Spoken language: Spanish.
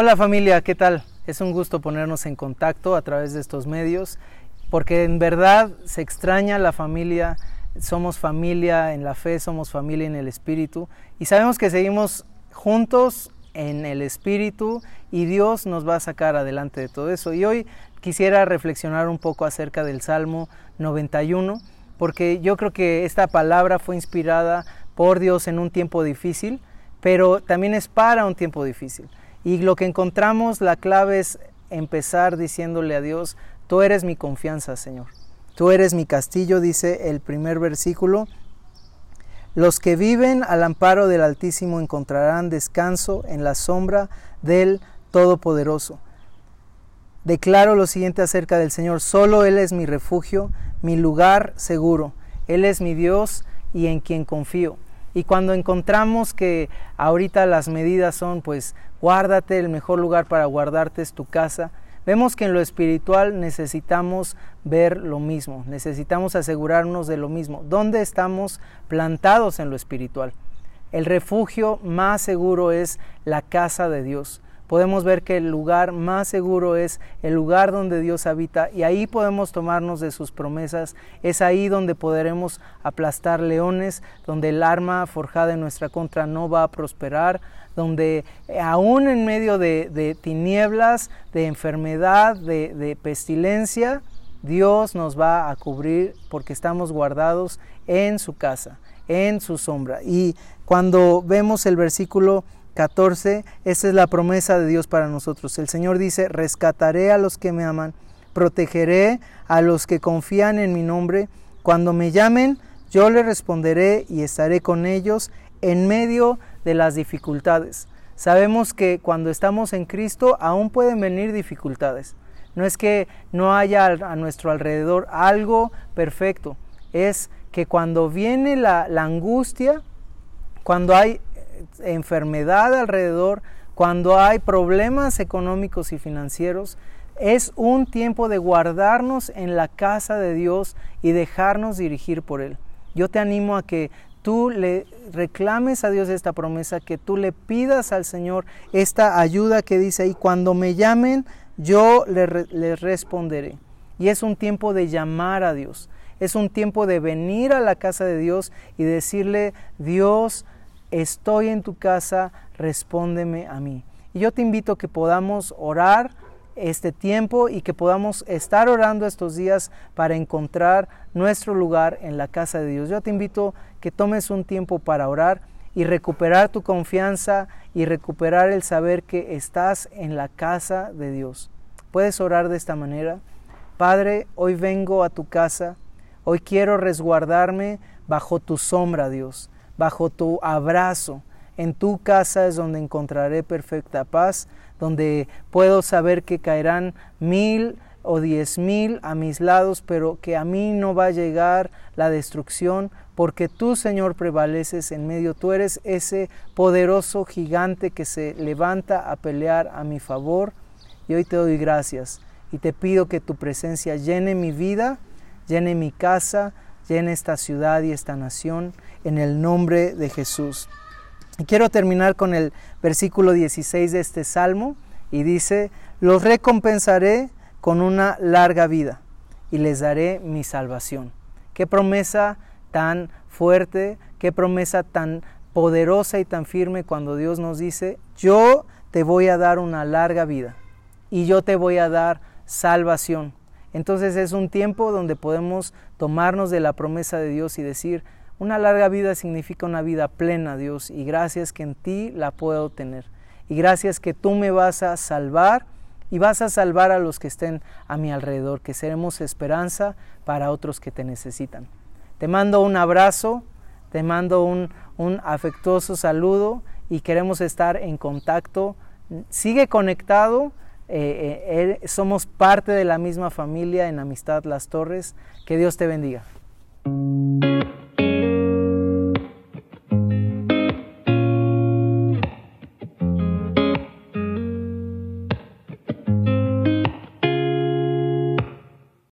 Hola familia, ¿qué tal? Es un gusto ponernos en contacto a través de estos medios, porque en verdad se extraña la familia, somos familia en la fe, somos familia en el Espíritu, y sabemos que seguimos juntos en el Espíritu y Dios nos va a sacar adelante de todo eso. Y hoy quisiera reflexionar un poco acerca del Salmo 91, porque yo creo que esta palabra fue inspirada por Dios en un tiempo difícil, pero también es para un tiempo difícil. Y lo que encontramos, la clave es empezar diciéndole a Dios, tú eres mi confianza, Señor. Tú eres mi castillo, dice el primer versículo. Los que viven al amparo del Altísimo encontrarán descanso en la sombra del Todopoderoso. Declaro lo siguiente acerca del Señor, solo Él es mi refugio, mi lugar seguro. Él es mi Dios y en quien confío. Y cuando encontramos que ahorita las medidas son, pues, guárdate, el mejor lugar para guardarte es tu casa, vemos que en lo espiritual necesitamos ver lo mismo, necesitamos asegurarnos de lo mismo. ¿Dónde estamos plantados en lo espiritual? El refugio más seguro es la casa de Dios podemos ver que el lugar más seguro es el lugar donde Dios habita y ahí podemos tomarnos de sus promesas. Es ahí donde podremos aplastar leones, donde el arma forjada en nuestra contra no va a prosperar, donde eh, aún en medio de, tinieblas, de enfermedad, de, de pestilencia, Dios nos va a cubrir porque estamos guardados en su casa, en su sombra. Y cuando vemos el versículo 14, esa es la promesa de Dios para nosotros. El Señor dice, rescataré a los que me aman, protegeré a los que confían en mi nombre. Cuando me llamen, yo les responderé y estaré con ellos en medio de las dificultades. Sabemos que cuando estamos en Cristo aún pueden venir dificultades. No es que no haya a nuestro alrededor algo perfecto, es que cuando viene la, la angustia, cuando hay enfermedad alrededor, cuando hay problemas económicos y financieros, es un tiempo de guardarnos en la casa de Dios y dejarnos dirigir por Él. Yo te animo a que tú le reclames a Dios esta promesa, que tú le pidas al Señor esta ayuda que dice ahí, cuando me llamen, yo les le responderé. Y es un tiempo de llamar a Dios, es un tiempo de venir a la casa de Dios y decirle, Dios, estoy en tu casa, respóndeme a mí. Y yo te invito a que podamos orar este tiempo y que podamos estar orando estos días para encontrar nuestro lugar en la casa de Dios. Yo te invito que tomes un tiempo para orar y recuperar tu confianza y recuperar el saber que estás en la casa de Dios. Puedes orar de esta manera. Padre, hoy vengo a tu casa, hoy quiero resguardarme bajo tu sombra, Dios bajo tu abrazo. En tu casa es donde encontraré perfecta paz, donde puedo saber que caerán mil o diez mil a mis lados, pero que a mí no va a llegar la destrucción, porque tú, Señor, prevaleces en medio. Tú eres ese poderoso gigante que se levanta a pelear a mi favor. Y hoy te doy gracias y te pido que tu presencia llene mi vida, llene mi casa, llene esta ciudad y esta nación en el nombre de Jesús. Y quiero terminar con el versículo 16 de este salmo y dice, los recompensaré con una larga vida y les daré mi salvación. Qué promesa tan fuerte, qué promesa tan poderosa y tan firme cuando Dios nos dice, yo te voy a dar una larga vida y yo te voy a dar salvación. Entonces es un tiempo donde podemos tomarnos de la promesa de Dios y decir, una larga vida significa una vida plena, Dios, y gracias que en ti la puedo tener. Y gracias que tú me vas a salvar y vas a salvar a los que estén a mi alrededor, que seremos esperanza para otros que te necesitan. Te mando un abrazo, te mando un, afectuoso saludo y queremos estar en contacto. Sigue conectado eh, eh, somos parte de la misma familia en Amistad Las Torres. Que Dios te bendiga.